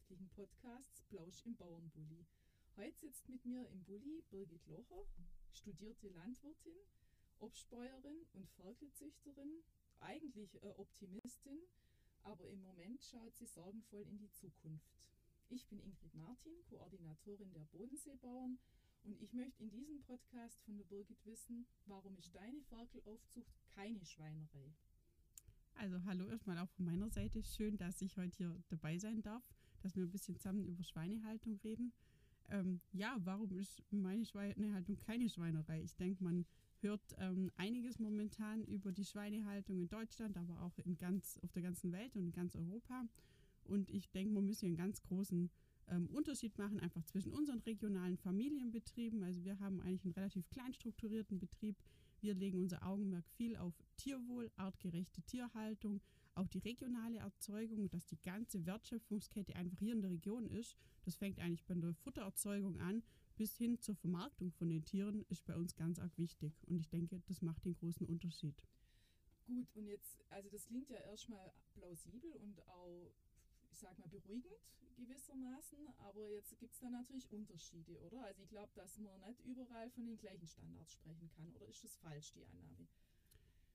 landwirtschaftlichen Podcasts Plausch im Bauernbully. Heute sitzt mit mir im Bulli Birgit Locher, studierte Landwirtin, Obstbäuerin und Ferkelzüchterin, eigentlich äh, Optimistin, aber im Moment schaut sie sorgenvoll in die Zukunft. Ich bin Ingrid Martin, Koordinatorin der Bodenseebauern und ich möchte in diesem Podcast von der Birgit wissen, warum ist deine Ferkelaufzucht keine Schweinerei? Also hallo erstmal auch von meiner Seite. Schön, dass ich heute hier dabei sein darf, dass wir ein bisschen zusammen über Schweinehaltung reden. Ähm, ja, warum ist meine Schweinehaltung keine Schweinerei? Ich denke, man hört ähm, einiges momentan über die Schweinehaltung in Deutschland, aber auch in ganz, auf der ganzen Welt und in ganz Europa. Und ich denke, man muss hier einen ganz großen ähm, Unterschied machen, einfach zwischen unseren regionalen Familienbetrieben. Also wir haben eigentlich einen relativ klein strukturierten Betrieb. Wir legen unser Augenmerk viel auf Tierwohl, artgerechte Tierhaltung, auch die regionale Erzeugung, dass die ganze Wertschöpfungskette einfach hier in der Region ist. Das fängt eigentlich bei der Futtererzeugung an bis hin zur Vermarktung von den Tieren ist bei uns ganz arg wichtig. Und ich denke, das macht den großen Unterschied. Gut, und jetzt, also das klingt ja erstmal plausibel und auch ich sag mal, beruhigend gewissermaßen, aber jetzt gibt es da natürlich Unterschiede, oder? Also ich glaube, dass man nicht überall von den gleichen Standards sprechen kann, oder ist das falsch, die Annahme?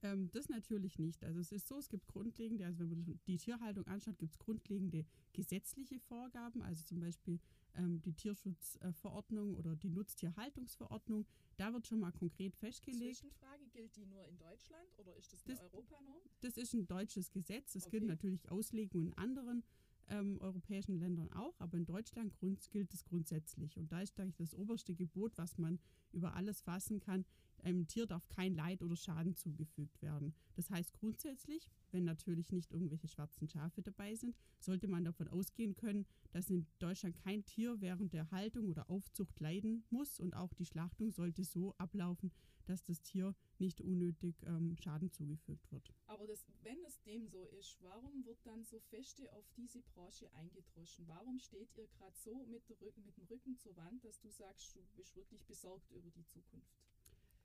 Ähm, das natürlich nicht. Also es ist so, es gibt grundlegende, also wenn man die Tierhaltung anschaut, gibt es grundlegende gesetzliche Vorgaben, also zum Beispiel ähm, die Tierschutzverordnung oder die Nutztierhaltungsverordnung. Da wird schon mal konkret festgelegt. Zwischenfrage, gilt die nur in Deutschland oder ist das eine Europanorm? Das ist ein deutsches Gesetz. Es okay. gilt natürlich Auslegungen in anderen ähm, europäischen Ländern auch, aber in Deutschland gilt es grundsätzlich. Und da ist eigentlich das oberste Gebot, was man über alles fassen kann. Einem Tier darf kein Leid oder Schaden zugefügt werden. Das heißt grundsätzlich, wenn natürlich nicht irgendwelche schwarzen Schafe dabei sind, sollte man davon ausgehen können, dass in Deutschland kein Tier während der Haltung oder Aufzucht leiden muss und auch die Schlachtung sollte so ablaufen, dass das Tier nicht unnötig ähm, Schaden zugefügt wird. Aber das, wenn es dem so ist, warum wird dann so feste auf diese Branche eingedroschen? Warum steht ihr gerade so mit, mit dem Rücken zur Wand, dass du sagst, du bist wirklich besorgt über die Zukunft?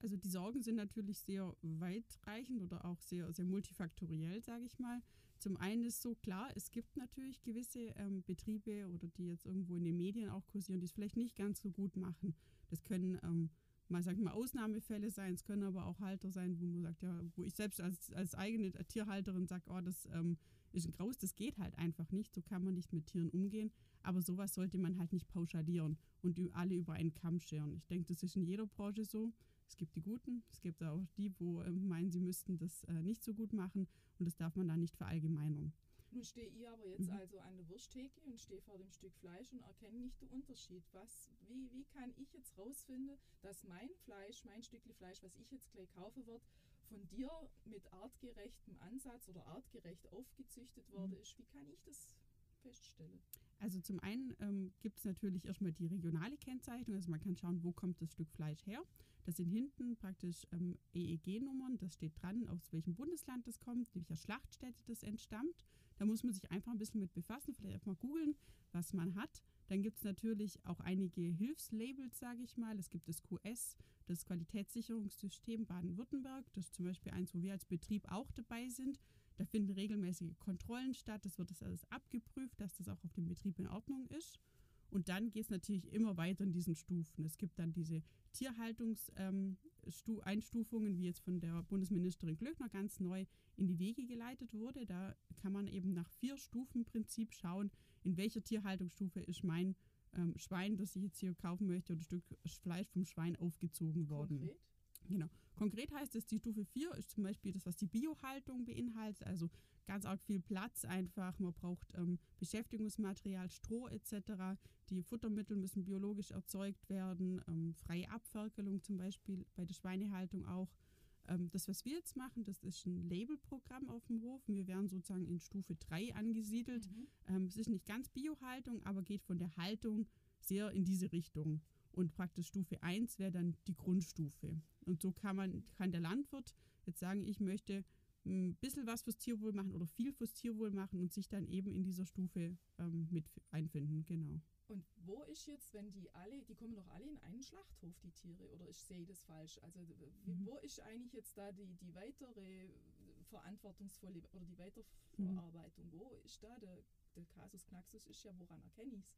Also die Sorgen sind natürlich sehr weitreichend oder auch sehr, sehr multifaktoriell, sage ich mal. Zum einen ist so klar, es gibt natürlich gewisse ähm, Betriebe oder die jetzt irgendwo in den Medien auch kursieren, die es vielleicht nicht ganz so gut machen. Das können ähm, mal, sag ich mal, Ausnahmefälle sein, es können aber auch Halter sein, wo man sagt, ja, wo ich selbst als, als eigene Tierhalterin sage, oh, das ähm, ist ein Graus, das geht halt einfach nicht, so kann man nicht mit Tieren umgehen. Aber sowas sollte man halt nicht pauschalieren und alle über einen Kamm scheren. Ich denke, das ist in jeder Branche so. Es gibt die Guten, es gibt auch die, wo äh, meinen, sie müssten das äh, nicht so gut machen und das darf man da nicht verallgemeinern. Nun stehe ich aber jetzt mhm. also an der Wursttheke und stehe vor dem Stück Fleisch und erkenne nicht den Unterschied. Was, wie, wie kann ich jetzt rausfinden, dass mein Fleisch, mein Stückchen Fleisch, was ich jetzt gleich kaufen wird, von dir mit artgerechtem Ansatz oder artgerecht aufgezüchtet worden mhm. ist? Wie kann ich das feststelle? Also zum einen ähm, gibt es natürlich erstmal die regionale Kennzeichnung. Also man kann schauen, wo kommt das Stück Fleisch her. Das sind hinten praktisch ähm, EEG-Nummern. Das steht dran, aus welchem Bundesland das kommt, welcher Schlachtstätte das entstammt. Da muss man sich einfach ein bisschen mit befassen, vielleicht einfach mal googeln, was man hat. Dann gibt es natürlich auch einige Hilfslabels, sage ich mal. Es gibt das QS, das Qualitätssicherungssystem Baden-Württemberg. Das ist zum Beispiel eins, wo wir als Betrieb auch dabei sind. Da finden regelmäßige Kontrollen statt. Das wird das alles abgeprüft, dass das auch auf dem Betrieb in Ordnung ist. Und dann geht es natürlich immer weiter in diesen Stufen. Es gibt dann diese Tierhaltungseinstufungen, ähm, wie jetzt von der Bundesministerin Glöckner ganz neu in die Wege geleitet wurde. Da kann man eben nach vier Stufen Prinzip schauen, in welcher Tierhaltungsstufe ist mein ähm, Schwein, das ich jetzt hier kaufen möchte, oder ein Stück Fleisch vom Schwein aufgezogen worden. Konkret? Genau. Konkret heißt es, die Stufe 4 ist zum Beispiel das, was die Biohaltung beinhaltet, also ganz arg viel Platz einfach. Man braucht ähm, Beschäftigungsmaterial, Stroh etc. Die Futtermittel müssen biologisch erzeugt werden, ähm, freie Abferkelung zum Beispiel bei der Schweinehaltung auch. Ähm, das, was wir jetzt machen, das ist ein Labelprogramm auf dem Hof. Wir werden sozusagen in Stufe 3 angesiedelt. Mhm. Ähm, es ist nicht ganz Biohaltung, aber geht von der Haltung sehr in diese Richtung. Und praktisch Stufe 1 wäre dann die Grundstufe. Und so kann man, kann der Landwirt jetzt sagen, ich möchte ein bisschen was fürs Tierwohl machen oder viel fürs Tierwohl machen und sich dann eben in dieser Stufe ähm, mit einfinden, genau. Und wo ist jetzt, wenn die alle, die kommen doch alle in einen Schlachthof, die Tiere, oder ich sehe das falsch? Also mhm. wo ist eigentlich jetzt da die, die weitere verantwortungsvolle oder die Weiterverarbeitung? Mhm. Wo ist da der der Kasus Knaxus ist ja, woran erkenne ich es?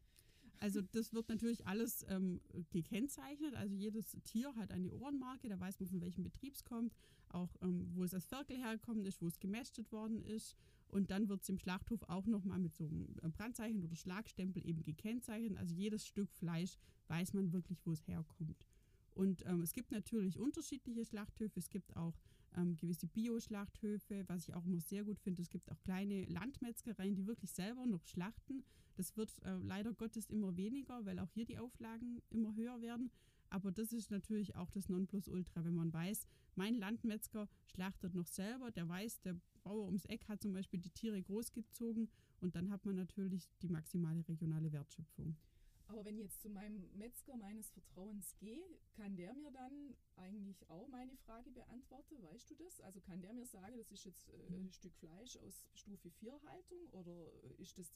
Also das wird natürlich alles ähm, gekennzeichnet. Also jedes Tier hat eine Ohrenmarke, da weiß man, von welchem Betrieb es kommt, auch ähm, wo es als Ferkel herkommt ist, wo es gemästet worden ist. Und dann wird es im Schlachthof auch nochmal mit so einem äh, Brandzeichen oder Schlagstempel eben gekennzeichnet. Also jedes Stück Fleisch weiß man wirklich, wo es herkommt. Und ähm, es gibt natürlich unterschiedliche Schlachthöfe. Es gibt auch ähm, gewisse Bio-Schlachthöfe, was ich auch immer sehr gut finde. Es gibt auch kleine Landmetzgereien, die wirklich selber noch schlachten. Das wird äh, leider Gottes immer weniger, weil auch hier die Auflagen immer höher werden. Aber das ist natürlich auch das Nonplusultra, wenn man weiß, mein Landmetzger schlachtet noch selber, der weiß, der Bauer ums Eck hat zum Beispiel die Tiere großgezogen und dann hat man natürlich die maximale regionale Wertschöpfung. Aber wenn ich jetzt zu meinem Metzger meines Vertrauens gehe, kann der mir dann eigentlich auch meine Frage beantworten? Weißt du das? Also kann der mir sagen, das ist jetzt äh, ein Stück Fleisch aus Stufe 4 Haltung oder ist das,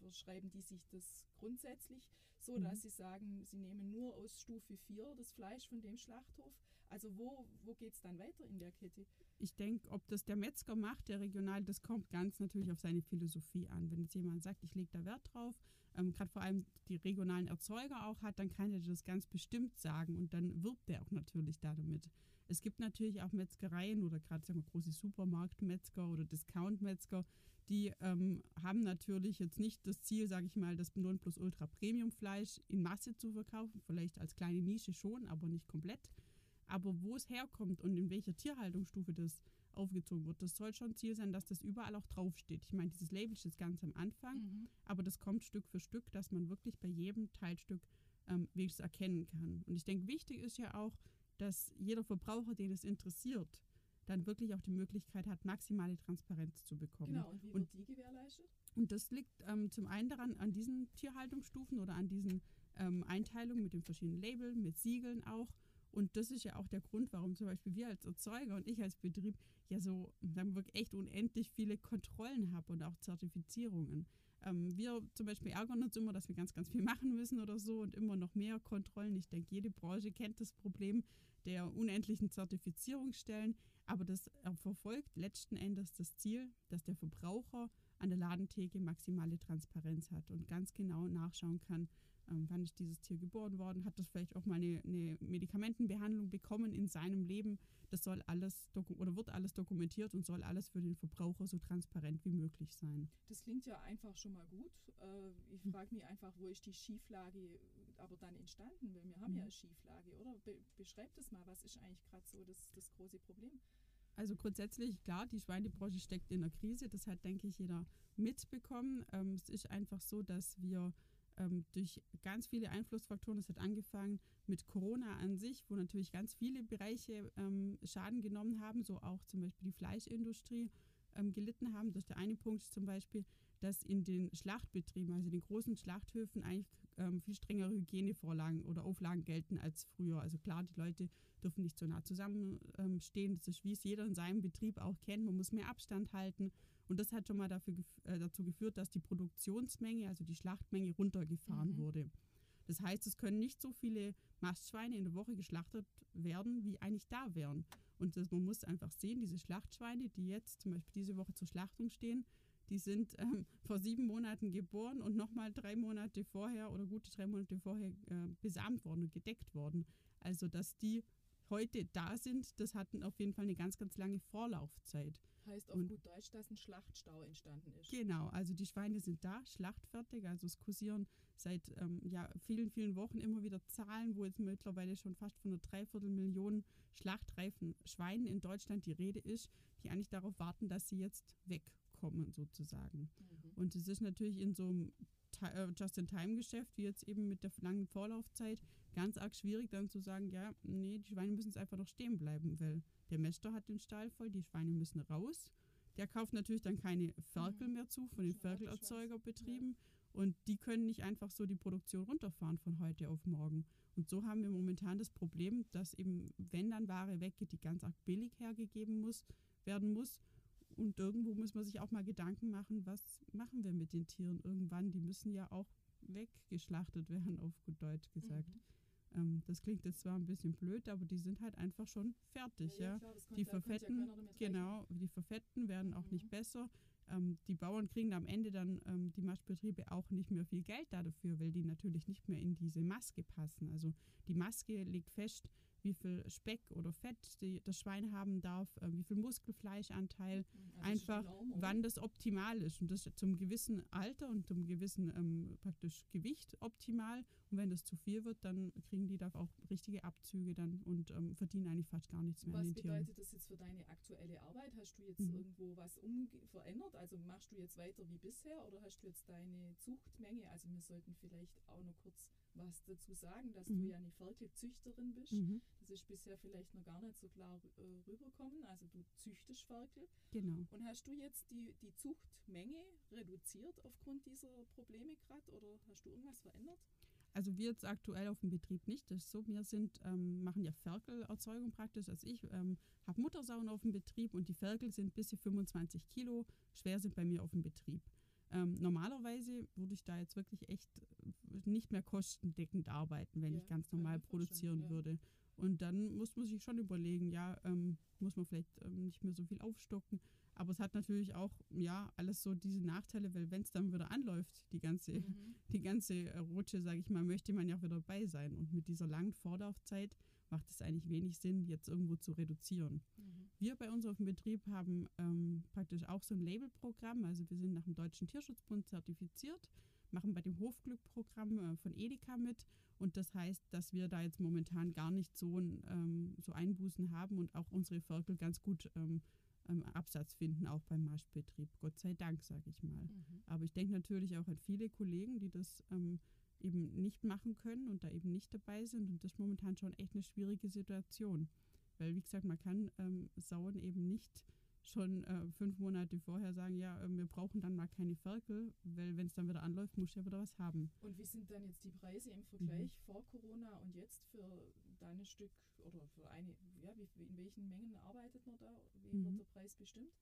verschreiben die sich das grundsätzlich so, mhm. dass sie sagen, sie nehmen nur aus Stufe 4 das Fleisch von dem Schlachthof? Also wo, wo geht es dann weiter in der Kette? Ich denke, ob das der Metzger macht, der regional, das kommt ganz natürlich auf seine Philosophie an. Wenn jetzt jemand sagt, ich lege da Wert drauf, ähm, gerade vor allem die regionalen Erzeuger auch hat, dann kann er das ganz bestimmt sagen und dann wirbt er auch natürlich damit. Es gibt natürlich auch Metzgereien oder gerade große Supermarktmetzger oder Discountmetzger, die ähm, haben natürlich jetzt nicht das Ziel, sage ich mal, das Nonplusultra Premium Fleisch in Masse zu verkaufen, vielleicht als kleine Nische schon, aber nicht komplett. Aber wo es herkommt und in welcher Tierhaltungsstufe das aufgezogen wird. Das soll schon Ziel sein, dass das überall auch draufsteht. Ich meine, dieses Label steht ganz am Anfang, mhm. aber das kommt Stück für Stück, dass man wirklich bei jedem Teilstück ähm, wenigstens erkennen kann. Und ich denke, wichtig ist ja auch, dass jeder Verbraucher, den es interessiert, dann wirklich auch die Möglichkeit hat, maximale Transparenz zu bekommen. Genau, und wie wird die gewährleistet? Und das liegt ähm, zum einen daran, an diesen Tierhaltungsstufen oder an diesen ähm, Einteilungen mit den verschiedenen Labeln, mit Siegeln auch. Und das ist ja auch der Grund, warum zum Beispiel wir als Erzeuger und ich als Betrieb ja so, sagen wir echt unendlich viele Kontrollen haben und auch Zertifizierungen. Ähm, wir zum Beispiel ärgern uns immer, dass wir ganz, ganz viel machen müssen oder so und immer noch mehr Kontrollen. Ich denke, jede Branche kennt das Problem der unendlichen Zertifizierungsstellen, aber das verfolgt letzten Endes das Ziel, dass der Verbraucher an der Ladentheke maximale Transparenz hat und ganz genau nachschauen kann, ähm, wann ist dieses Tier geboren worden, hat das vielleicht auch mal eine, eine Medikamentenbehandlung bekommen in seinem Leben. Das soll alles oder wird alles dokumentiert und soll alles für den Verbraucher so transparent wie möglich sein. Das klingt ja einfach schon mal gut. Äh, ich frage mich einfach, wo ist die Schieflage aber dann entstanden? Weil wir haben ja hm. eine Schieflage, oder? Be beschreibt es mal, was ist eigentlich gerade so das, das große Problem? Also grundsätzlich, klar, die Schweinebranche steckt in der Krise. Das hat, denke ich, jeder mitbekommen. Ähm, es ist einfach so, dass wir ähm, durch ganz viele Einflussfaktoren. Es hat angefangen mit Corona an sich, wo natürlich ganz viele Bereiche ähm, Schaden genommen haben, so auch zum Beispiel die Fleischindustrie ähm, gelitten haben. Das ist der eine Punkt zum Beispiel, dass in den Schlachtbetrieben, also den großen Schlachthöfen, eigentlich ähm, viel strengere Hygienevorlagen oder Auflagen gelten als früher. Also klar, die Leute dürfen nicht so nah zusammenstehen. das ist, wie es jeder in seinem Betrieb auch kennt. Man muss mehr Abstand halten. Und das hat schon mal dafür, äh, dazu geführt, dass die Produktionsmenge, also die Schlachtmenge, runtergefahren mhm. wurde. Das heißt, es können nicht so viele Mastschweine in der Woche geschlachtet werden, wie eigentlich da wären. Und das, man muss einfach sehen, diese Schlachtschweine, die jetzt zum Beispiel diese Woche zur Schlachtung stehen, die sind ähm, vor sieben Monaten geboren und nochmal drei Monate vorher oder gute drei Monate vorher äh, besamt worden und gedeckt worden. Also, dass die heute da sind, das hat auf jeden Fall eine ganz, ganz lange Vorlaufzeit. Heißt auf und, gut Deutsch, dass ein Schlachtstau entstanden ist. Genau, also die Schweine sind da, schlachtfertig, also es kursieren seit ähm, ja, vielen, vielen Wochen immer wieder Zahlen, wo jetzt mittlerweile schon fast von einer Dreiviertelmillion schlachtreifen Schweinen in Deutschland die Rede ist, die eigentlich darauf warten, dass sie jetzt wegkommen sozusagen. Mhm. Und es ist natürlich in so einem äh, Just-in-Time-Geschäft, wie jetzt eben mit der langen Vorlaufzeit, ganz arg schwierig dann zu sagen, ja, nee, die Schweine müssen jetzt einfach noch stehen bleiben, weil der Mäster hat den Stall voll, die Schweine müssen raus. Der kauft natürlich dann keine Ferkel mhm. mehr zu von den Ferkelerzeugerbetrieben und die können nicht einfach so die Produktion runterfahren von heute auf morgen. Und so haben wir momentan das Problem, dass eben, wenn dann Ware weggeht, die ganz arg billig hergegeben muss, werden muss. Und irgendwo muss man sich auch mal Gedanken machen, was machen wir mit den Tieren irgendwann? Die müssen ja auch weggeschlachtet werden, auf gut Deutsch gesagt. Mhm. Ähm, das klingt jetzt zwar ein bisschen blöd, aber die sind halt einfach schon fertig. Ja, ja. Klar, die verfetten, ja genau, die verfetten werden auch mhm. nicht besser. ähm, die Bauern kriegen am Ende dann ähm, die Maschbetriebe auch nicht mehr viel Geld dafür, weil die natürlich nicht mehr in diese Maske passen. Also die Maske legt fest, wie viel Speck oder Fett die, das Schwein haben darf, äh, wie viel Muskelfleischanteil, also einfach enorm, wann das optimal ist. Und das zum gewissen Alter und zum gewissen ähm, praktisch Gewicht optimal. Und wenn das zu viel wird, dann kriegen die da auch richtige Abzüge dann und ähm, verdienen eigentlich fast gar nichts mehr was an den Tieren. Bedeutet das jetzt für deine aktuelle Arbeit? Hast du jetzt mhm. irgendwo was verändert? Also machst du jetzt weiter wie bisher oder hast du jetzt deine Zuchtmenge? Also wir sollten vielleicht auch noch kurz was dazu sagen, dass mhm. du ja eine Ferkelzüchterin bist. Mhm. Das ist bisher vielleicht noch gar nicht so klar äh, rüberkommen. Also du züchtest Ferkel. Genau. Und hast du jetzt die, die Zuchtmenge reduziert aufgrund dieser Probleme gerade oder hast du irgendwas verändert? Also wir jetzt aktuell auf dem Betrieb nicht. Das ist so, wir sind, ähm, machen ja Ferkelerzeugung praktisch. Also ich ähm, habe Muttersauen auf dem Betrieb und die Ferkel sind bis zu 25 Kilo schwer sind bei mir auf dem Betrieb. Ähm, normalerweise würde ich da jetzt wirklich echt nicht mehr kostendeckend arbeiten, wenn ja, ich ganz normal produzieren ja. würde. Und dann muss man sich schon überlegen, ja, ähm, muss man vielleicht ähm, nicht mehr so viel aufstocken. Aber es hat natürlich auch, ja, alles so diese Nachteile, weil wenn es dann wieder anläuft, die ganze, mhm. die ganze Rutsche, sage ich mal, möchte man ja auch wieder dabei sein. Und mit dieser langen Vorlaufzeit macht es eigentlich wenig Sinn, jetzt irgendwo zu reduzieren. Mhm. Wir bei uns auf dem Betrieb haben ähm, praktisch auch so ein Labelprogramm. Also wir sind nach dem Deutschen Tierschutzbund zertifiziert machen bei dem Hofglückprogramm äh, von Edeka mit. Und das heißt, dass wir da jetzt momentan gar nicht so, ähm, so Einbußen haben und auch unsere Viertel ganz gut ähm, ähm, Absatz finden, auch beim Maschbetrieb. Gott sei Dank, sage ich mal. Mhm. Aber ich denke natürlich auch an viele Kollegen, die das ähm, eben nicht machen können und da eben nicht dabei sind. Und das ist momentan schon echt eine schwierige Situation. Weil, wie gesagt, man kann ähm, Sauen eben nicht schon äh, fünf Monate vorher sagen, ja, äh, wir brauchen dann mal keine Ferkel, weil wenn es dann wieder anläuft, muss ja wieder was haben. Und wie sind dann jetzt die Preise im Vergleich mhm. vor Corona und jetzt für dein Stück oder für eine, ja, wie, in welchen Mengen arbeitet man da? Wie mhm. wird der Preis bestimmt?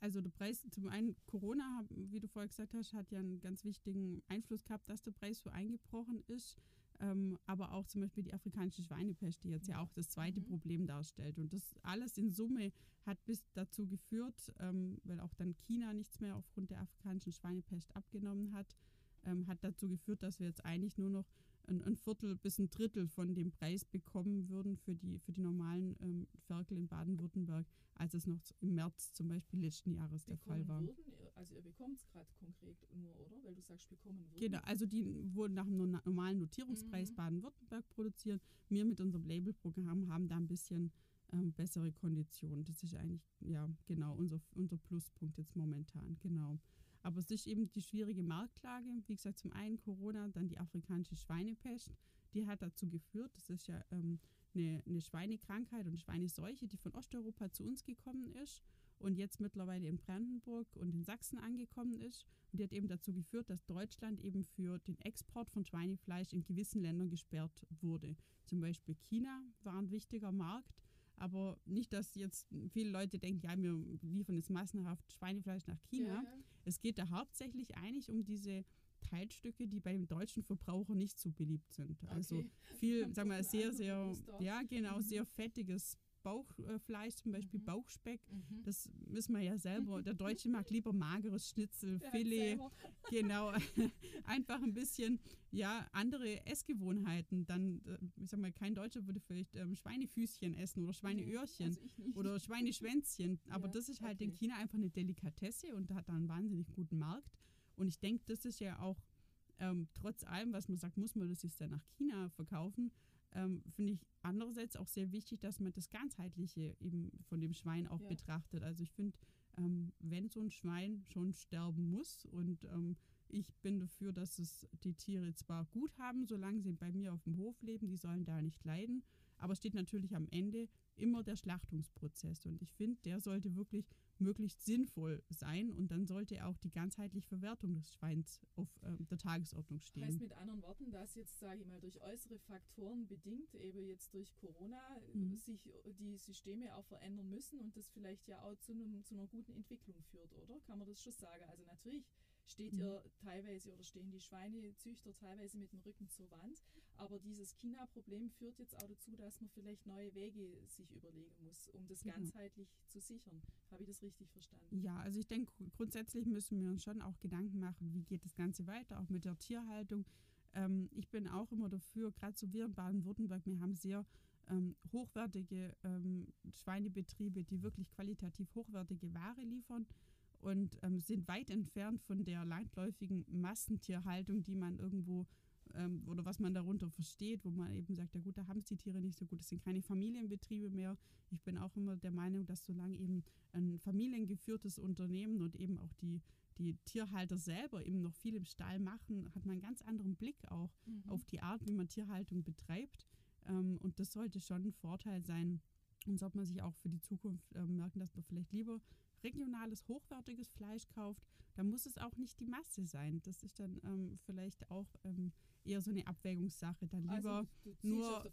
Also der Preis, zum einen Corona, wie du vorher gesagt hast, hat ja einen ganz wichtigen Einfluss gehabt, dass der Preis so eingebrochen ist ähm, aber auch zum Beispiel die afrikanische Schweinepest, die jetzt ja auch das zweite mhm. Problem darstellt. Und das alles in Summe hat bis dazu geführt, ähm, weil auch dann China nichts mehr aufgrund der afrikanischen Schweinepest abgenommen hat, ähm, hat dazu geführt, dass wir jetzt eigentlich nur noch ein, ein, Viertel bis ein Drittel von dem Preis bekommen würden für die, für die normalen ähm, Ferkel in Baden-Württemberg, als es noch im März zum Beispiel letzten Jahres der Fall war. Würden, also ihr bekommt es gerade konkret nur, oder? Weil du sagst, bekommen würden. Genau, also die wurden nach einem normalen Notierungspreis mhm. Baden-Württemberg produziert. Wir mit unserem Labelprogramm haben da ein bisschen ähm, bessere Konditionen. Das ist eigentlich, ja, genau, unser, unser Pluspunkt jetzt momentan, genau. Aber es ist eben die schwierige Marktlage. Wie gesagt, zum einen Corona, dann die afrikanische Schweinepest. Die hat dazu geführt, das ist ja ähm, eine, eine Schweinekrankheit und Schweineseuche, die von Osteuropa zu uns gekommen ist und jetzt mittlerweile in Brandenburg und in Sachsen angekommen ist. Und die hat eben dazu geführt, dass Deutschland eben für den Export von Schweinefleisch in gewissen Ländern gesperrt wurde. Zum Beispiel China war ein wichtiger Markt. Aber nicht, dass jetzt viele Leute denken, ja, wir liefern jetzt massenhaft Schweinefleisch nach China. Ja, ja. Es geht da hauptsächlich eigentlich um diese Teilstücke, die bei dem deutschen Verbraucher nicht so beliebt sind. Also okay. viel, sagen wir, sehr, sehr, ja, genau, mhm. sehr fettiges Bauchfleisch, zum Beispiel mhm. Bauchspeck. Mhm. Das wissen wir ja selber. Der Deutsche mag lieber mageres Schnitzel, Der Filet. Genau. Einfach ein bisschen, ja, andere Essgewohnheiten. Dann, äh, ich sag mal, kein Deutscher würde vielleicht ähm, Schweinefüßchen essen oder Schweineöhrchen also oder Schweineschwänzchen. Aber ja, das ist halt okay. in China einfach eine Delikatesse und hat da einen wahnsinnig guten Markt. Und ich denke, das ist ja auch ähm, trotz allem, was man sagt, muss man das jetzt dann nach China verkaufen ähm, finde ich andererseits auch sehr wichtig, dass man das Ganzheitliche eben von dem Schwein auch ja. betrachtet. Also ich finde, ähm, wenn so ein Schwein schon sterben muss und ähm, ich bin dafür, dass es die Tiere zwar gut haben, solange sie bei mir auf dem Hof leben, die sollen da nicht leiden, aber es steht natürlich am Ende immer der Schlachtungsprozess. Und ich finde, der sollte wirklich möglichst sinnvoll sein. Und dann sollte auch die ganzheitliche Verwertung des Schweins auf äh, der Tagesordnung stehen. Heißt mit anderen Worten, dass jetzt, sage ich mal, durch äußere Faktoren bedingt, eben jetzt durch Corona, mhm. sich die Systeme auch verändern müssen und das vielleicht ja auch zu, einem, zu einer guten Entwicklung führt, oder? Kann man das schon sagen? Also natürlich steht mhm. ihr teilweise oder stehen die Schweinezüchter teilweise mit dem Rücken zur Wand. Aber dieses China-Problem führt jetzt auch dazu, dass man vielleicht neue Wege sich überlegen muss, um das Genau. ganzheitlich zu sichern. Habe ich das richtig verstanden? Ja, also ich denke, grundsätzlich müssen wir uns schon auch Gedanken machen, wie geht das Ganze weiter, auch mit der Tierhaltung. Ähm, ich bin auch immer dafür, gerade so wir in Baden-Württemberg, wir haben sehr ähm, hochwertige ähm, Schweinebetriebe, die wirklich qualitativ hochwertige Ware liefern und ähm, sind weit entfernt von der landläufigen Massentierhaltung, die man irgendwo ähm, oder was man darunter versteht, wo man eben sagt, ja gut, da haben es die Tiere nicht so gut, das sind keine Familienbetriebe mehr. Ich bin auch immer der Meinung, dass solange eben ein familiengeführtes Unternehmen und eben auch die, die Tierhalter selber eben noch viel im Stall machen, hat man einen ganz anderen Blick auch Mhm. auf die Art, wie man Tierhaltung betreibt. Ähm, und das sollte schon ein Vorteil sein. Und sollte man sich auch für die Zukunft ähm, merken, dass man vielleicht lieber regionales, hochwertiges Fleisch kauft. Da muss es auch nicht die Masse sein. Das ist dann ähm, vielleicht auch ähm, eher so eine Abwägungssache. Dann lieber also, du ziehst nur-.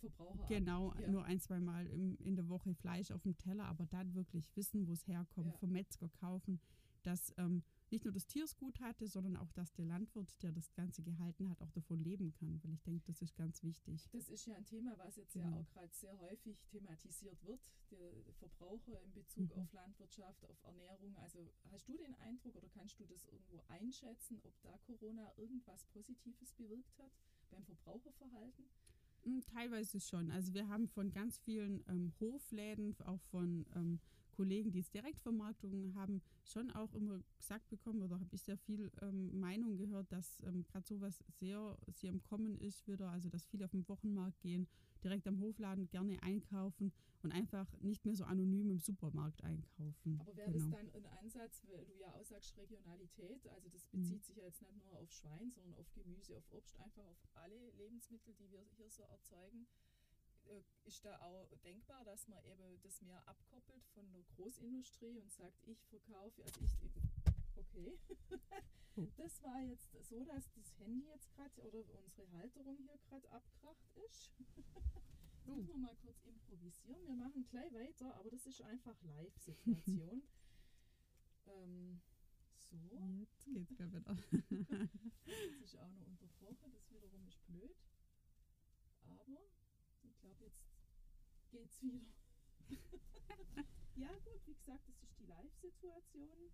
Genau, Ja. nur ein, zwei Mal im, in der Woche Fleisch auf dem Teller, aber dann wirklich wissen, wo es herkommt, Ja. vom Metzger kaufen, dass ähm, nicht nur das Tier es gut hatte, sondern auch, dass der Landwirt, der das Ganze gehalten hat, auch davon leben kann, weil ich denke, das ist ganz wichtig. Das ist ja ein Thema, was jetzt ja Genau. auch gerade sehr häufig thematisiert wird, der Verbraucher in Bezug Mhm. auf Landwirtschaft, auf Ernährung. Also hast du den Eindruck oder kannst du das irgendwo einschätzen, ob da Corona irgendwas Positives bewirkt hat beim Verbraucherverhalten? Mm, Teilweise schon. Also wir haben von ganz vielen ähm, Hofläden, auch von ähm, Kollegen, die jetzt Direktvermarktungen haben, schon auch immer gesagt bekommen, oder habe ich sehr viel ähm, Meinung gehört, dass ähm, gerade sowas sehr, sehr im Kommen ist wieder, also dass viele auf den Wochenmarkt gehen, direkt am Hofladen gerne einkaufen und einfach nicht mehr so anonym im Supermarkt einkaufen. Aber wäre genau. das dann ein Ansatz, weil du ja auch sagst Regionalität, also das Mhm. bezieht sich ja jetzt nicht nur auf Schwein, sondern auf Gemüse, auf Obst, einfach auf alle Lebensmittel, die wir hier so erzeugen. Äh, Ist da auch denkbar, dass man eben das mehr abkoppelt von der Großindustrie und sagt, ich verkaufe, also ich, okay. Oh. Das war jetzt so, dass das Handy jetzt gerade oder unsere Halterung hier gerade abkracht ist. Jetzt müssen wir mal kurz improvisieren. Wir machen gleich weiter, aber das ist einfach Live-Situation. ähm, so, Jetzt geht's gleich wieder. jetzt ist auch noch unterbrochen, das wiederum ist blöd. Glaube, jetzt geht's wieder. ja, gut, wie gesagt, das ist die Live-Situation.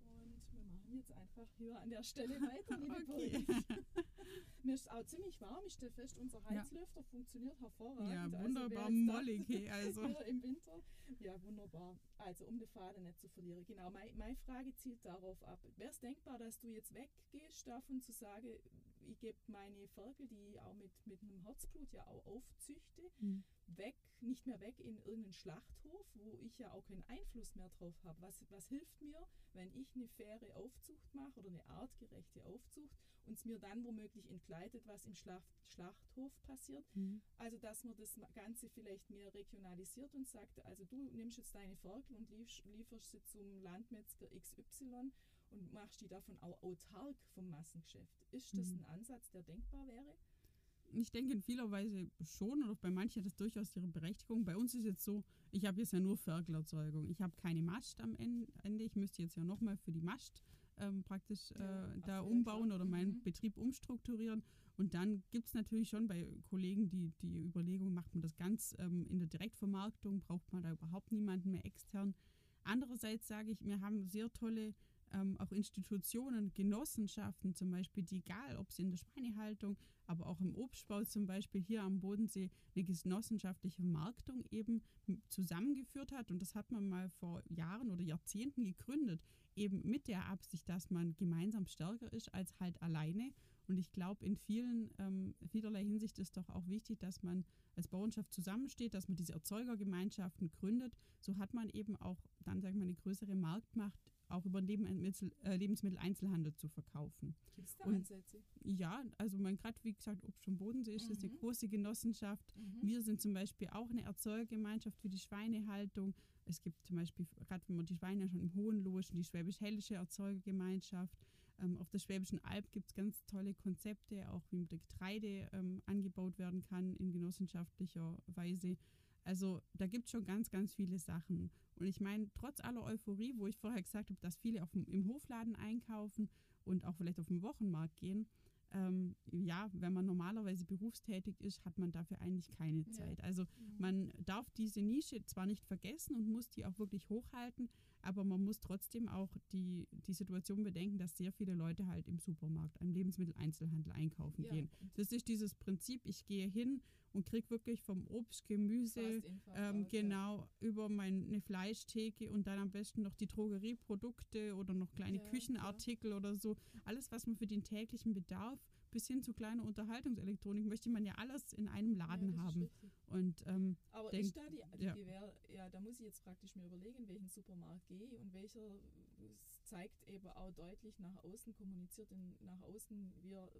Und wir machen jetzt einfach hier an der Stelle weiter, liebe Okay. Mir ist auch ziemlich warm, ich stelle fest, unser Heizlüfter funktioniert hervorragend. Ja, Also wunderbar dachte, mollig. Hey, also. hier im Winter. Ja, wunderbar. Also, um den Faden nicht zu verlieren. Genau, mein, meine Frage zielt darauf ab. Wäre es denkbar, dass du jetzt weggehst davon zu sagen, ich gebe meine Ferkel, die ich auch mit, mit einem Herzblut ja auch aufzüchte, Mhm. weg, nicht mehr weg in irgendeinen Schlachthof, wo ich ja auch keinen Einfluss mehr drauf habe. Was, was hilft mir, wenn ich eine faire Aufzucht mache oder eine artgerechte Aufzucht und es mir dann womöglich entgleitet, was im Schlacht, Schlachthof passiert? Mhm. Also, dass man das Ganze vielleicht mehr regionalisiert und sagt, also du nimmst jetzt deine Ferkel und lief, lieferst sie zum Landmetzger XY und machst die davon auch autark vom Massengeschäft. Ist das Mhm. ein Ansatz, der denkbar wäre? Ich denke in vieler Weise schon oder bei manchen hat das durchaus ihre Berechtigung. Bei uns ist jetzt so, ich habe jetzt ja nur Ferkelerzeugung. Ich habe keine Mast am En- Ende. Ich müsste jetzt ja nochmal für die Mast ähm, praktisch äh, Ja, da umbauen oder meinen Mhm. Betrieb umstrukturieren. Und dann gibt es natürlich schon bei Kollegen die, die Überlegung, macht man das ganz ähm, in der Direktvermarktung, braucht man da überhaupt niemanden mehr extern. Andererseits sage ich, wir haben sehr tolle ähm, auch Institutionen, Genossenschaften zum Beispiel, die egal, ob sie in der Schweinehaltung, aber auch im Obstbau zum Beispiel hier am Bodensee eine genossenschaftliche Marktung eben zusammengeführt hat. Und das hat man mal vor Jahren oder Jahrzehnten gegründet, eben mit der Absicht, dass man gemeinsam stärker ist als halt alleine. Und ich glaube, in vielen, ähm, vielerlei Hinsicht ist doch auch wichtig, dass man als Bauernschaft zusammensteht, dass man diese Erzeugergemeinschaften gründet. So hat man eben auch dann, sagen wir, eine größere Marktmacht, auch über Lebensmittel, äh, Lebensmitteleinzelhandel zu verkaufen. Gibt es da Und- Ansätze? Ja, also man gerade, wie gesagt, Obst und Bodensee ist das eine Mhm. große Genossenschaft. Mhm. Wir sind zum Beispiel auch eine Erzeugergemeinschaft für die Schweinehaltung. Es gibt zum Beispiel, gerade wenn man die Schweine schon im Hohenlohen, die Schwäbisch-Hellische Erzeugergemeinschaft. Ähm, auf der Schwäbischen Alb gibt es ganz tolle Konzepte, auch wie mit der Getreide ähm, angebaut werden kann in genossenschaftlicher Weise. Also da gibt es schon ganz, ganz viele Sachen. Und ich meine, trotz aller Euphorie, wo ich vorher gesagt habe, dass viele auf im Hofladen einkaufen und auch vielleicht auf den Wochenmarkt gehen, ähm, ja, wenn man normalerweise berufstätig ist, hat man dafür eigentlich keine Ja. Zeit. Also Mhm. man darf diese Nische zwar nicht vergessen und muss die auch wirklich hochhalten, aber man muss trotzdem auch die, die Situation bedenken, dass sehr viele Leute halt im Supermarkt, im Lebensmitteleinzelhandel einkaufen ja, gehen. Das ist dieses Prinzip, ich gehe hin und kriege wirklich vom Obst, Gemüse, ähm, out, ja. genau, über meine Fleischtheke und dann am besten noch die Drogerieprodukte oder noch kleine Ja. Küchenartikel oder so. Alles, was man für den täglichen Bedarf bis hin zu kleiner Unterhaltungselektronik möchte man ja alles in einem Ja, Laden haben. Und ähm, Aber denk- ist da die, die ja. Gewähr, ja, da muss ich jetzt praktisch mir überlegen, welchen Supermarkt gehe und welcher zeigt eben auch deutlich nach außen, kommuniziert in, nach außen, wir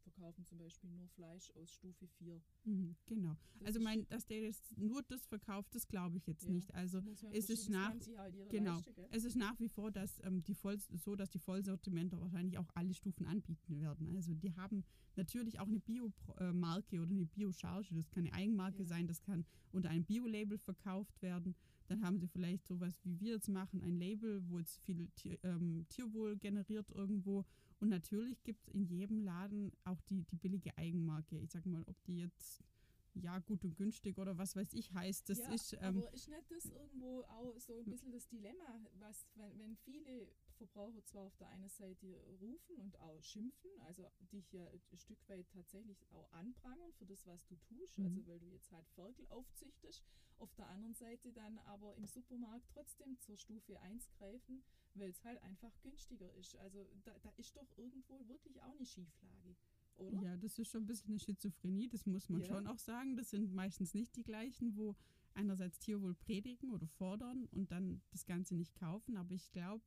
verkaufen zum Beispiel nur Fleisch aus Stufe 4. mhm, genau. Das Also mein, dass der jetzt nur das verkauft, das glaube ich jetzt Ja. nicht. Also es ist nach- halt genau. leisten, gell? Es ist nach wie vor dass, ähm, die Voll, so, dass die Vollsortimenter wahrscheinlich auch alle Stufen anbieten werden. Also die haben natürlich auch eine Bio-Marke oder eine Bio-Charge. Das kann eine Eigenmarke Ja. sein, das kann unter einem Bio-Label verkauft werden. Dann haben sie vielleicht sowas, wie wir jetzt machen, ein Label, wo jetzt viel Tier, ähm, Tierwohl generiert irgendwo. Und natürlich gibt es in jedem Laden auch die, die billige Eigenmarke. Ich sag mal, ob die jetzt ja gut und günstig oder was weiß ich heißt, das ja, ist ähm, aber ist nicht das irgendwo auch so ein bisschen das Dilemma, was, wenn, wenn viele Verbraucher zwar auf der einen Seite rufen und auch schimpfen, also dich ja ein Stück weit tatsächlich auch anprangern für das, was du tust, Mhm. also weil du jetzt halt Ferkel aufzüchtest, auf der anderen Seite dann aber im Supermarkt trotzdem zur Stufe 1 greifen, weil es halt einfach günstiger ist. Also da, da ist doch irgendwo wirklich auch eine Schieflage, oder? Ja, das ist schon ein bisschen eine Schizophrenie, das muss man Ja. schon auch sagen. Das sind meistens nicht die gleichen, wo einerseits Tierwohl predigen oder fordern und dann das Ganze nicht kaufen. Aber ich glaube,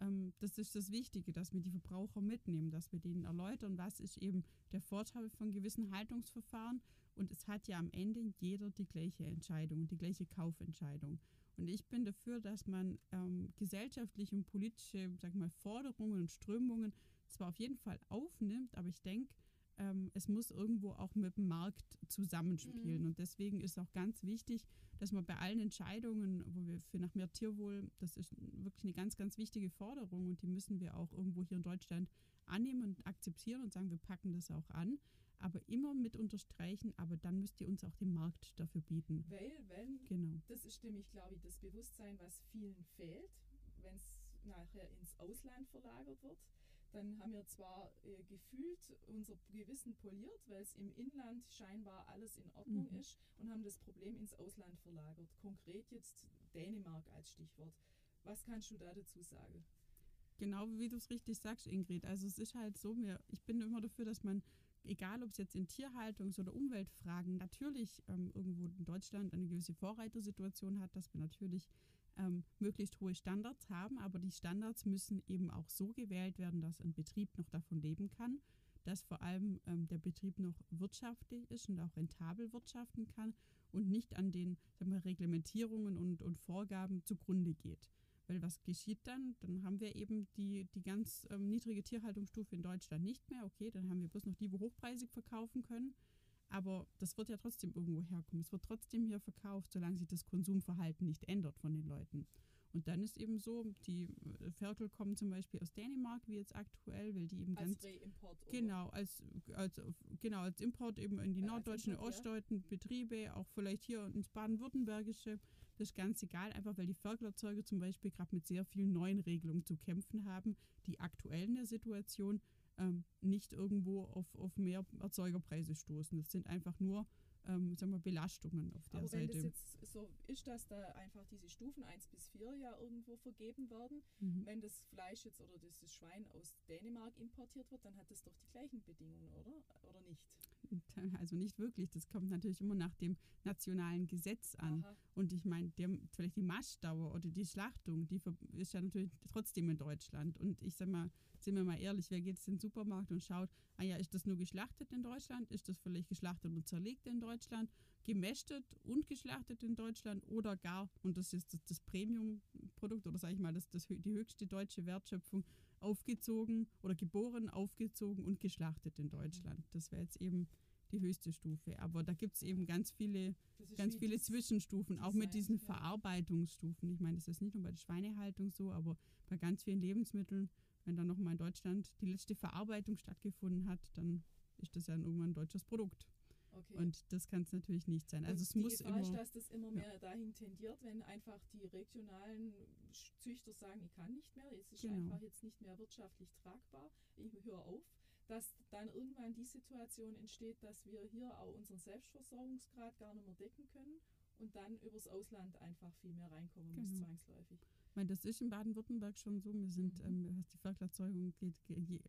ähm, das ist das Wichtige, dass wir die Verbraucher mitnehmen, dass wir denen erläutern, was ist eben der Vorteil von gewissen Haltungsverfahren. Und es hat ja am Ende jeder die gleiche Entscheidung, die gleiche Kaufentscheidung. Und ich bin dafür, dass man ähm, gesellschaftliche und politische sag mal, Forderungen und Strömungen zwar auf jeden Fall aufnimmt, aber ich denke, ähm, es muss irgendwo auch mit dem Markt zusammenspielen. Mhm. Und deswegen ist auch ganz wichtig, dass man bei allen Entscheidungen, wo wir für nach mehr Tierwohl, das ist wirklich eine ganz, ganz wichtige Forderung und die müssen wir auch irgendwo hier in Deutschland annehmen und akzeptieren und sagen, wir packen das auch an. Aber immer mit unterstreichen, aber dann müsst ihr uns auch den Markt dafür bieten. Weil, wenn Genau. Das ist nämlich, glaube ich, das Bewusstsein, was vielen fehlt, wenn es nachher ins Ausland verlagert wird. Dann haben wir zwar äh, gefühlt unser Gewissen poliert, weil es im Inland scheinbar alles in Ordnung Mhm. ist und haben das Problem ins Ausland verlagert. Konkret jetzt Dänemark als Stichwort. Was kannst du da dazu sagen? Genau wie du es richtig sagst, Ingrid. Also es ist halt so, mir, ich bin immer dafür, dass man, egal ob es jetzt in Tierhaltungs- oder Umweltfragen, natürlich ähm, irgendwo in Deutschland eine gewisse Vorreitersituation hat, dass wir natürlich ähm, möglichst hohe Standards haben, aber die Standards müssen eben auch so gewählt werden, dass ein Betrieb noch davon leben kann, dass vor allem ähm, der Betrieb noch wirtschaftlich ist und auch rentabel wirtschaften kann und nicht an den sagen wir, Reglementierungen und, und Vorgaben zugrunde geht. Weil was geschieht dann? Dann haben wir eben die, die ganz ähm, niedrige Tierhaltungsstufe in Deutschland nicht mehr. Okay, dann haben wir bloß noch die, wo hochpreisig verkaufen können. Aber das wird ja trotzdem irgendwo herkommen. Es wird trotzdem hier verkauft, solange sich das Konsumverhalten nicht ändert von den Leuten. Und dann ist eben so, die äh, Ferkel kommen zum Beispiel aus Dänemark, wie jetzt aktuell, weil die eben Als ganz Reimport? Genau, als, als, genau, als Import eben in die Äh, norddeutschen, Import, ja. ostdeutschen Betriebe, auch vielleicht hier ins baden-württembergische. Das ist ganz egal, einfach weil die Ferkelerzeuger zum Beispiel gerade mit sehr vielen neuen Regelungen zu kämpfen haben, die aktuell in der Situation ähm, nicht irgendwo auf, auf mehr Erzeugerpreise stoßen. Das sind einfach nur ähm, sagen wir, Belastungen auf der Aber wenn Seite. das jetzt so ist, dass da einfach diese Stufen 1 bis 4 ja irgendwo vergeben werden, Mhm. wenn das Fleisch jetzt oder das Schwein aus Dänemark importiert wird, dann hat das doch die gleichen Bedingungen, oder? Oder nicht? Also nicht wirklich. Das kommt natürlich immer nach dem nationalen Gesetz an. Aha. Und ich meine, vielleicht die Maschdauer oder die Schlachtung, die ist ja natürlich trotzdem in Deutschland. Und ich sag mal, sind wir mal ehrlich, wer geht jetzt in den Supermarkt und schaut, ah ja, ist das nur geschlachtet in Deutschland? Ist das vielleicht geschlachtet und zerlegt in Deutschland? Gemästet und geschlachtet in Deutschland oder gar, und das ist das, das Premium-Produkt oder sage ich mal, das, das, die höchste deutsche Wertschöpfung, aufgezogen oder geboren, aufgezogen und geschlachtet in Deutschland. Das wäre jetzt eben die höchste Stufe. Aber da gibt es eben ganz viele ganz viele Zwischenstufen, auch mit diesen ja. Verarbeitungsstufen. Ich meine, das ist nicht nur bei der Schweinehaltung so, aber bei ganz vielen Lebensmitteln wenn dann nochmal in Deutschland die letzte Verarbeitung stattgefunden hat, dann ist das ja irgendwann ein deutsches Produkt. Okay. Und das kann es natürlich nicht sein. Also Und es die muss Gefahr immer. ist, dass das immer ja. mehr dahin tendiert, wenn einfach die regionalen Züchter sagen, ich kann nicht mehr, es ist Genau. einfach jetzt nicht mehr wirtschaftlich tragbar, ich höre auf, dass dann irgendwann die Situation entsteht, dass wir hier auch unseren Selbstversorgungsgrad gar nicht mehr decken können und dann übers Ausland einfach viel mehr reinkommen muss, Genau. zwangsläufig. Meine, das ist in Baden-Württemberg schon so. Wir sind, Mhm. ähm, was die Ferkelerzeugung geht,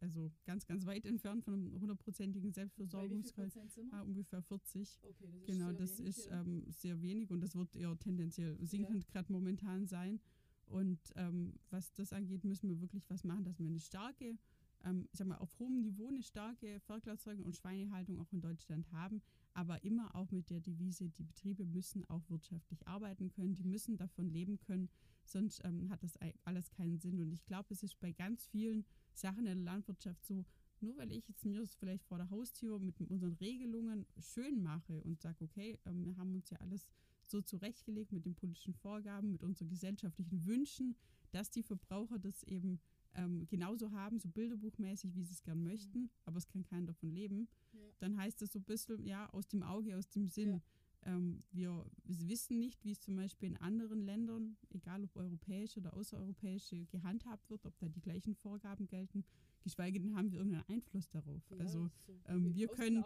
also ganz, ganz weit entfernt von einem hundertprozentigen Selbstversorgungsgrad. Ah, ungefähr 40. Okay, das ist Genau, sehr das wenig, ist ja. ähm, sehr wenig und das wird eher tendenziell sinkend gerade momentan sein. Und ähm, was das angeht, müssen wir wirklich was machen, dass wir eine starke, ähm, ich sag mal, auf hohem Niveau eine starke Ferkelerzeugung und Schweinehaltung auch in Deutschland haben, aber immer auch mit der Devise, die Betriebe müssen auch wirtschaftlich arbeiten können, die müssen davon leben können, sonst ähm, hat das alles keinen Sinn. Und ich glaube, es ist bei ganz vielen Sachen in der Landwirtschaft so, nur weil ich jetzt mir das vielleicht vor der Haustür mit unseren Regelungen schön mache und sage, okay, ähm, wir haben uns ja alles so zurechtgelegt mit den politischen Vorgaben, mit unseren gesellschaftlichen Wünschen, dass die Verbraucher das eben ähm, genauso haben, so bilderbuchmäßig, wie sie es gern möchten, aber es kann keiner davon leben, Ja. dann heißt das so ein bisschen, ja, aus dem Auge, aus dem Sinn. Ja. Ähm, wir wissen nicht, wie es zum Beispiel in anderen Ländern, egal ob europäische oder außereuropäische, gehandhabt wird, ob da die gleichen Vorgaben gelten. Geschweige denn haben wir irgendeinen Einfluss darauf. Ja, also so. ähm, wir können-.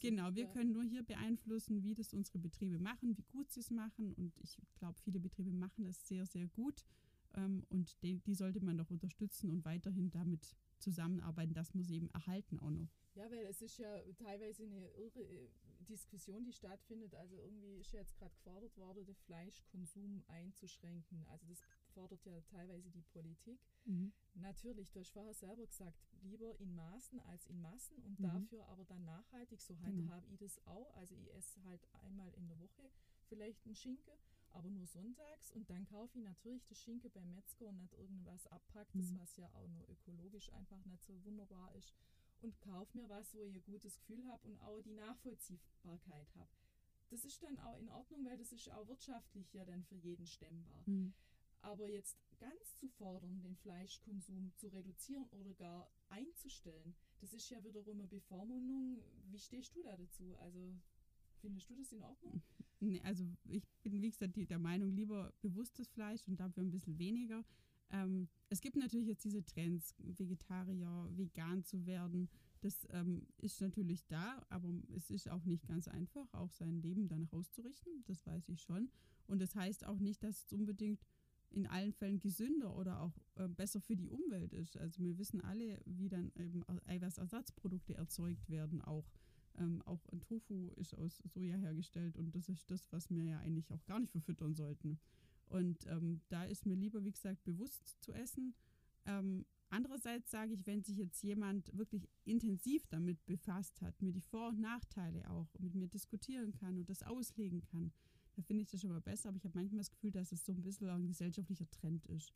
Genau, wir Ja. können nur hier beeinflussen, wie das unsere Betriebe machen, wie gut sie es machen. Und ich glaube, viele Betriebe machen das sehr, sehr gut. Ähm, und die, die sollte man doch unterstützen und weiterhin damit zusammenarbeiten, dass wir sie eben erhalten auch noch. Ja, weil es ist ja teilweise eine irre äh, Diskussion, die stattfindet. Also irgendwie ist ja jetzt gerade gefordert worden, den Fleischkonsum einzuschränken. Also das fordert ja teilweise die Politik. Natürlich, du hast vorher selber gesagt, lieber in Maßen als in Massen und Mhm. dafür aber dann nachhaltig. So Genau. handhabe ich das auch. Also ich esse halt einmal in der Woche vielleicht einen Schinken, aber nur sonntags und dann kaufe ich natürlich das Schinken beim Metzger und nicht irgendwas abpacktes, Mhm. was ja auch nur ökologisch einfach nicht so wunderbar ist und kaufe mir was, wo ich ein gutes Gefühl habe und auch die Nachvollziehbarkeit habe. Das ist dann auch in Ordnung, weil das ist auch wirtschaftlich ja dann für jeden stemmbar. Mhm. Aber jetzt ganz zu fordern, den Fleischkonsum zu reduzieren oder gar einzustellen, das ist ja wiederum eine Bevormundung. Wie stehst du da dazu? Also findest du das in Ordnung? Nee, also ich bin, wie gesagt, die, der Meinung, lieber bewusstes Fleisch und dafür ein bisschen weniger. Ähm, es gibt natürlich jetzt diese Trends, Vegetarier, vegan zu werden. Das ähm, ist natürlich da, aber es ist auch nicht ganz einfach, auch sein Leben danach auszurichten. Das weiß ich schon. Und das heißt auch nicht, dass es unbedingt in allen Fällen gesünder oder auch äh, besser für die Umwelt ist. Also wir wissen alle, wie dann eben Eiweißersatzprodukte erzeugt werden auch. Ähm, auch ein Tofu ist aus Soja hergestellt und das ist das, was wir ja eigentlich auch gar nicht verfüttern sollten. Und ähm, da ist mir lieber, wie gesagt, bewusst zu essen. Ähm, andererseits sage ich, wenn sich jetzt jemand wirklich intensiv damit befasst hat, mir die Vor- und Nachteile auch mit mir diskutieren kann und das auslegen kann, da finde ich das schon mal besser. Aber ich habe manchmal das Gefühl, dass es so ein bisschen ein gesellschaftlicher Trend ist,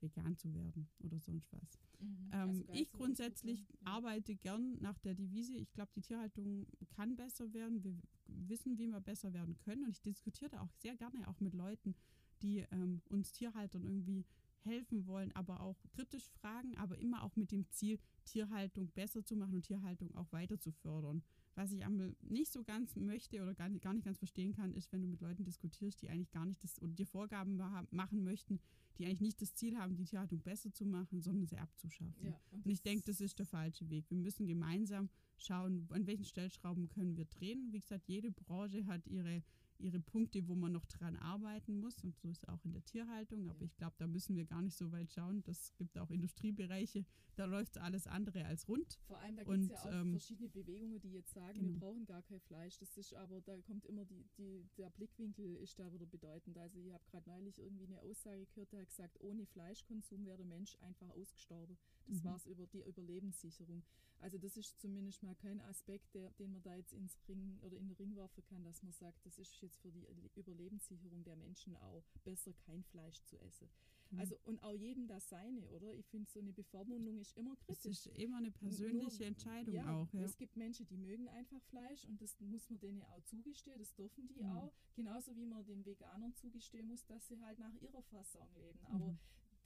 vegan zu werden oder sonst was. Mhm. Ähm, Also ich grundsätzlich ja. arbeite gern nach der Devise, ich glaube, die Tierhaltung kann besser werden. Wir wissen, wie wir besser werden können. Und ich diskutiere da auch sehr gerne auch mit Leuten, die ähm, uns Tierhaltern irgendwie helfen wollen, aber auch kritisch fragen, aber immer auch mit dem Ziel, Tierhaltung besser zu machen und Tierhaltung auch weiter zu fördern. Was ich einmal nicht so ganz möchte oder gar nicht, gar nicht ganz verstehen kann, ist, wenn du mit Leuten diskutierst, die eigentlich gar nicht das oder dir Vorgaben ma- machen möchten, die eigentlich nicht das Ziel haben, die Tierhaltung besser zu machen, sondern sie abzuschaffen. Ja, Und ich denke, das ist der falsche Weg. Wir müssen gemeinsam schauen, an welchen Stellschrauben können wir drehen. Wie gesagt, jede Branche hat ihre, ihre Punkte, wo man noch dran arbeiten muss. Und so ist es auch in der Tierhaltung. Aber Ja. ich glaube, da müssen wir gar nicht so weit schauen. Das gibt auch Industriebereiche, da läuft alles andere als rund. Vor allem, da gibt Und, es ja auch ähm, verschiedene Bewegungen, die jetzt sagen, wir genau. brauchen gar kein Fleisch. Das ist aber, da kommt immer die, die, der Blickwinkel ist da wieder bedeutend. Also ich habe gerade neulich irgendwie eine Aussage gehört, der hat gesagt, ohne Fleischkonsum wäre der Mensch einfach ausgestorben. Das Mhm. war es über die Überlebenssicherung. Also das ist zumindest mal kein Aspekt, der, den man da jetzt ins Ring oder in den Ring werfen kann, dass man sagt, das ist jetzt für die Überlebenssicherung der Menschen auch besser, kein Fleisch zu essen. Mhm. Also und auch jedem das seine, oder? Ich finde, so eine Bevormundung ist immer Es kritisch. ist immer eine persönliche Nur- Entscheidung ja, auch. Ja. Es gibt Menschen, die mögen einfach Fleisch und das muss man denen auch zugestehen, das dürfen die Mhm. auch. Genauso wie man den Veganern zugestehen muss, dass sie halt nach ihrer Fassung leben. Aber Mhm.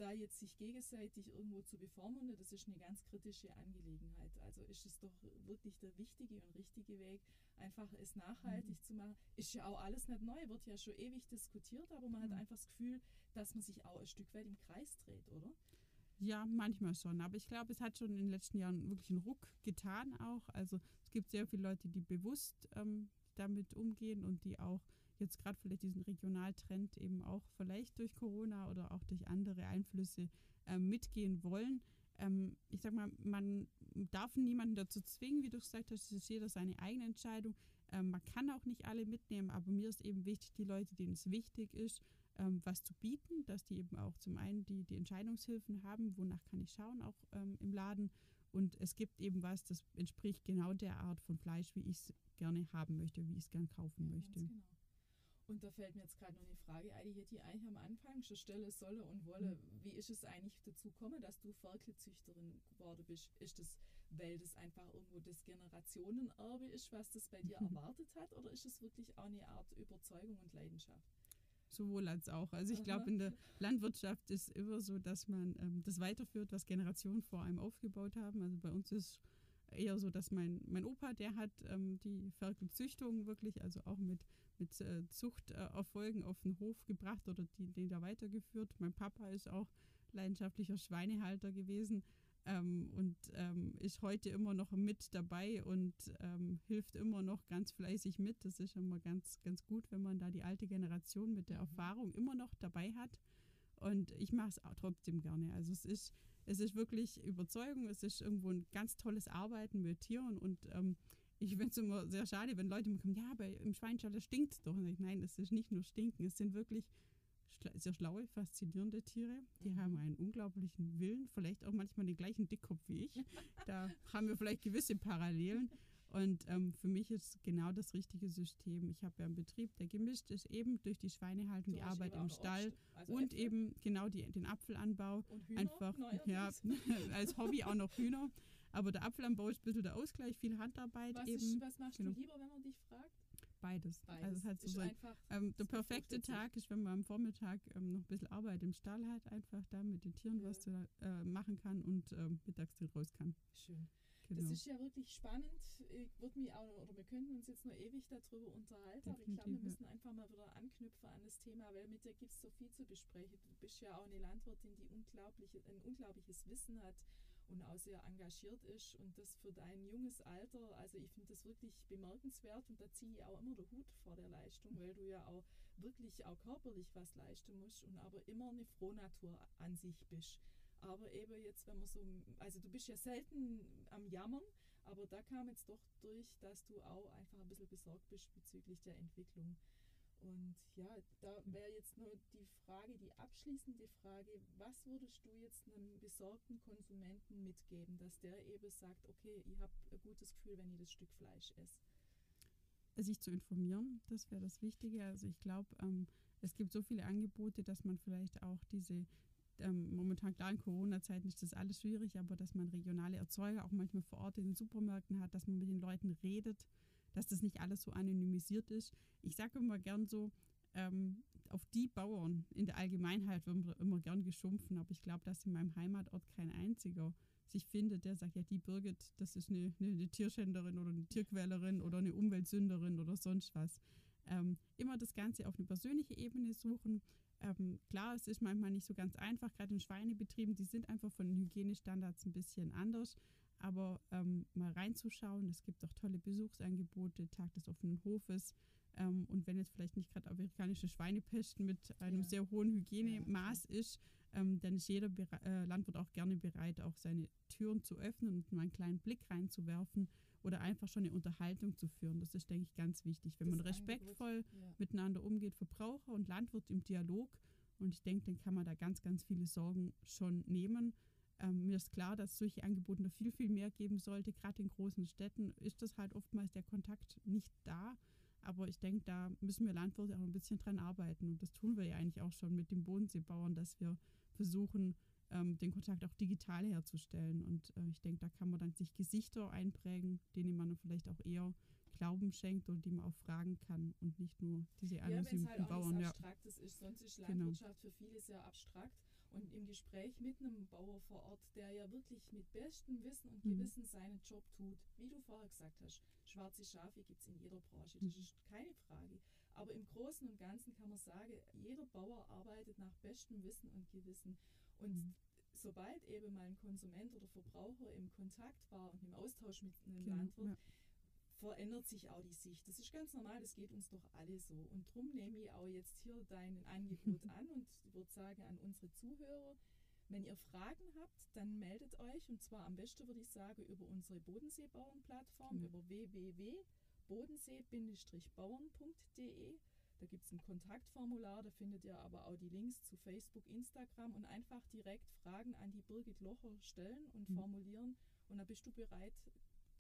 Da jetzt sich gegenseitig irgendwo zu bevormunden, das ist eine ganz kritische Angelegenheit. Also ist es doch wirklich der wichtige und richtige Weg, einfach es nachhaltig mhm. zu machen. Ist ja auch alles nicht neu, wird ja schon ewig diskutiert, aber man mhm. hat einfach das Gefühl, dass man sich auch ein Stück weit im Kreis dreht, oder? Ja, manchmal schon. Aber ich glaube, es hat schon in den letzten Jahren wirklich einen Ruck getan auch. Also es gibt sehr viele Leute, die bewusst ähm, damit umgehen und die auch jetzt gerade vielleicht diesen Regionaltrend eben auch vielleicht durch Corona oder auch durch andere Einflüsse äh, mitgehen wollen. Ähm, ich sag mal, man darf niemanden dazu zwingen, wie du gesagt hast, es ist jeder seine eigene Entscheidung. Ähm, man kann auch nicht alle mitnehmen, aber mir ist eben wichtig, die Leute, denen es wichtig ist, ähm, was zu bieten, dass die eben auch zum einen die, die Entscheidungshilfen haben, wonach kann ich schauen, auch ähm, im Laden. Und es gibt eben was, das entspricht genau der Art von Fleisch, wie ich es gerne haben möchte, wie ich es gerne kaufen ja, möchte. Genau. Und da fällt mir jetzt gerade noch eine Frage ein, die hätte ich eigentlich am Anfang schon stellen sollen und wolle. Mhm. Wie ist es eigentlich dazu gekommen, dass du Ferkelzüchterin geworden bist? Ist das, weil das einfach irgendwo das Generationenerbe ist, was das bei dir erwartet hat? Oder ist es wirklich auch eine Art Überzeugung und Leidenschaft? Sowohl als auch. Also ich glaube, in der Landwirtschaft ist immer so, dass man ähm, das weiterführt, was Generationen vor einem aufgebaut haben. Also bei uns ist eher so, dass mein, mein Opa, der hat ähm, die Ferkelzüchtung wirklich, also auch mit, mit äh, Zuchterfolgen auf den Hof gebracht oder die, den da weitergeführt. Mein Papa ist auch leidenschaftlicher Schweinehalter gewesen ähm, und ähm, ist heute immer noch mit dabei und ähm, hilft immer noch ganz fleißig mit. Das ist immer ganz, ganz gut, wenn man da die alte Generation mit der mhm. Erfahrung immer noch dabei hat. Und ich mache es trotzdem gerne. Also es ist es ist wirklich Überzeugung, es ist irgendwo ein ganz tolles Arbeiten mit Tieren und ähm, ich finde es immer sehr schade, wenn Leute mir kommen, ja, aber im Schweinstall stinkt es doch. Und ich, nein, es ist nicht nur stinken, es sind wirklich sehr schlaue, faszinierende Tiere. Die mhm. haben einen unglaublichen Willen, vielleicht auch manchmal den gleichen Dickkopf wie ich. Da haben wir vielleicht gewisse Parallelen. Und ähm, für mich ist genau das richtige System. Ich habe ja einen Betrieb, der gemischt ist, eben durch die Schweinehaltung, die Arbeit im Stall also und Äpfel. eben genau die, den Apfelanbau. Und Hühner, einfach ja, als Hobby auch noch Hühner. Aber der Apfelanbau ist ein bisschen der Ausgleich, viel Handarbeit was eben. Ist, was machst genau. du lieber, wenn man dich fragt? Beides. Beides. Also es hat so ist sein, ähm, der perfekte Tag ist, wenn man am Vormittag ähm, noch ein bisschen Arbeit im Stall hat, einfach da mit den Tieren ja. was zu, äh, machen kann und ähm, mittags raus kann. Schön. Genau. Das ist ja wirklich spannend. Ich würde mich auch, oder wir könnten uns jetzt noch ewig darüber unterhalten, Definitiv, aber ich glaube, wir müssen einfach mal wieder anknüpfen an das Thema, weil mit dir gibt es so viel zu besprechen. Du bist ja auch eine Landwirtin, die unglaubliche, ein unglaubliches Wissen hat und auch sehr engagiert ist und das für dein junges Alter, also ich finde das wirklich bemerkenswert und da ziehe ich auch immer den Hut vor der Leistung, weil du ja auch wirklich auch körperlich was leisten musst und aber immer eine Frohnatur an sich bist. Aber eben jetzt, wenn man so, also du bist ja selten am Jammern, aber da kam jetzt doch durch, dass du auch einfach ein bisschen besorgt bist bezüglich der Entwicklung. Und ja, da wäre jetzt nur die Frage, die abschließende Frage, was würdest du jetzt einem besorgten Konsumenten mitgeben, dass der eben sagt, okay, ich habe ein gutes Gefühl, wenn ich das Stück Fleisch esse? Sich zu informieren, das wäre das Wichtige. Also ich glaube, ähm, es gibt so viele Angebote, dass man vielleicht auch diese ähm, momentan klar in Corona-Zeiten ist das alles schwierig, aber dass man regionale Erzeuger auch manchmal vor Ort in den Supermärkten hat, dass man mit den Leuten redet, dass das nicht alles so anonymisiert ist. Ich sage immer gern so, ähm, auf die Bauern in der Allgemeinheit wird immer gern geschumpfen, aber ich glaube, dass in meinem Heimatort kein einziger sich findet, der sagt, ja, die Birgit, das ist eine, eine, eine Tierschänderin oder eine Tierquälerin oder eine Umweltsünderin oder sonst was. Ähm, immer das Ganze auf eine persönliche Ebene suchen, ähm, klar, es ist manchmal nicht so ganz einfach, gerade in Schweinebetrieben, die sind einfach von den Hygienestandards ein bisschen anders. Aber ähm, mal reinzuschauen, es gibt auch tolle Besuchsangebote, Tag des offenen Hofes. Ähm, und wenn jetzt vielleicht nicht gerade amerikanische Schweinepest mit einem ja. sehr hohen Hygienemaß ja, ist, ähm, dann ist jeder Bere äh, Landwirt auch gerne bereit, auch seine Türen zu öffnen und mal einen kleinen Blick reinzuwerfen oder einfach schon eine Unterhaltung zu führen. Das ist, denke ich, ganz wichtig. Wenn das man respektvoll ja. miteinander umgeht, Verbraucher und Landwirt im Dialog. Und ich denke, dann kann man da ganz, ganz viele Sorgen schon nehmen. Ähm, mir ist klar, dass solche Angebote noch viel, viel mehr geben sollte. Gerade in großen Städten ist das halt oftmals der Kontakt nicht da. Aber ich denke, da müssen wir Landwirte auch ein bisschen dran arbeiten. Und das tun wir ja eigentlich auch schon mit den Bodenseebauern, dass wir versuchen, ähm, den Kontakt auch digital herzustellen. Und äh, ich denke, da kann man dann sich Gesichter einprägen, denen man vielleicht auch eher Glauben schenkt und die man auch fragen kann und nicht nur diese anonymen ja, Bauern. Ja, wenn es halt auch Bauern, abstraktes ja. ist, sonst ist genau. Landwirtschaft genau. für viele sehr abstrakt. Und im Gespräch mit einem Bauer vor Ort, der ja wirklich mit bestem Wissen und Mhm. Gewissen seinen Job tut, wie du vorher gesagt hast, schwarze Schafe gibt es in jeder Branche, das Mhm. ist keine Frage. Aber im Großen und Ganzen kann man sagen, jeder Bauer arbeitet nach bestem Wissen und Gewissen. Und Mhm. sobald eben mal ein Konsument oder Verbraucher im Kontakt war und im Austausch mit einem Genau, Landwirt, ja. Verändert sich auch die Sicht. Das ist ganz normal, das geht uns doch alle so. Und drum nehme ich auch jetzt hier dein Angebot an und würde sagen an unsere Zuhörer, wenn ihr Fragen habt, dann meldet euch und zwar am besten würde ich sagen über unsere Bodenseebauernplattform Genau. über www.bodensee-bauern.de. Da gibt es ein Kontaktformular, da findet ihr aber auch die Links zu Facebook, Instagram und einfach direkt Fragen an die Birgit Locher stellen und Mhm. formulieren und dann bist du bereit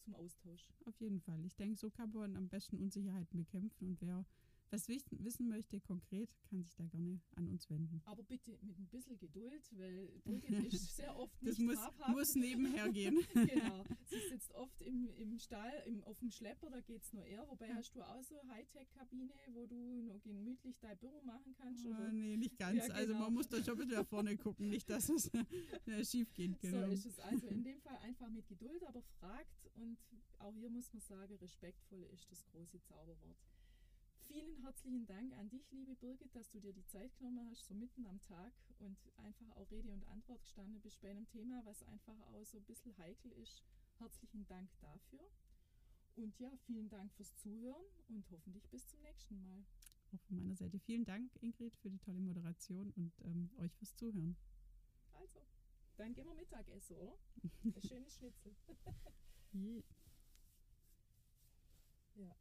zum Austausch. Auf jeden Fall. Ich denke, so kann man am besten Unsicherheiten bekämpfen und wer was wissen, wissen möchte konkret, kann sich da gerne an uns wenden. Aber bitte mit ein bisschen Geduld, weil Birgit ist sehr oft Das nicht muss, habhaft. muss nebenher gehen. genau. Sie sitzt oft im, im Stall, im, auf dem Schlepper, da geht es nur eher. Wobei Ja. hast du auch so Hightech-Kabine, wo du noch gemütlich dein Büro machen kannst? Oh, nee, nicht ganz. Ja, Also genau. man muss da schon ein bisschen nach vorne gucken, nicht, dass es äh, schief geht. Genau. So ist es. Also in dem Fall einfach mit Geduld, aber fragt. Und auch hier muss man sagen, respektvoll ist das große Zauberwort. Vielen herzlichen Dank an dich, liebe Birgit, dass du dir die Zeit genommen hast, so mitten am Tag und einfach auch Rede und Antwort gestanden bist bei einem Thema, was einfach auch so ein bisschen heikel ist. Herzlichen Dank dafür. Und ja, vielen Dank fürs Zuhören und hoffentlich bis zum nächsten Mal. Auch von meiner Seite vielen Dank, Ingrid, für die tolle Moderation und ähm, euch fürs Zuhören. Also, dann gehen wir Mittagessen, oder? Ein schönes Schnitzel. Je. Ja.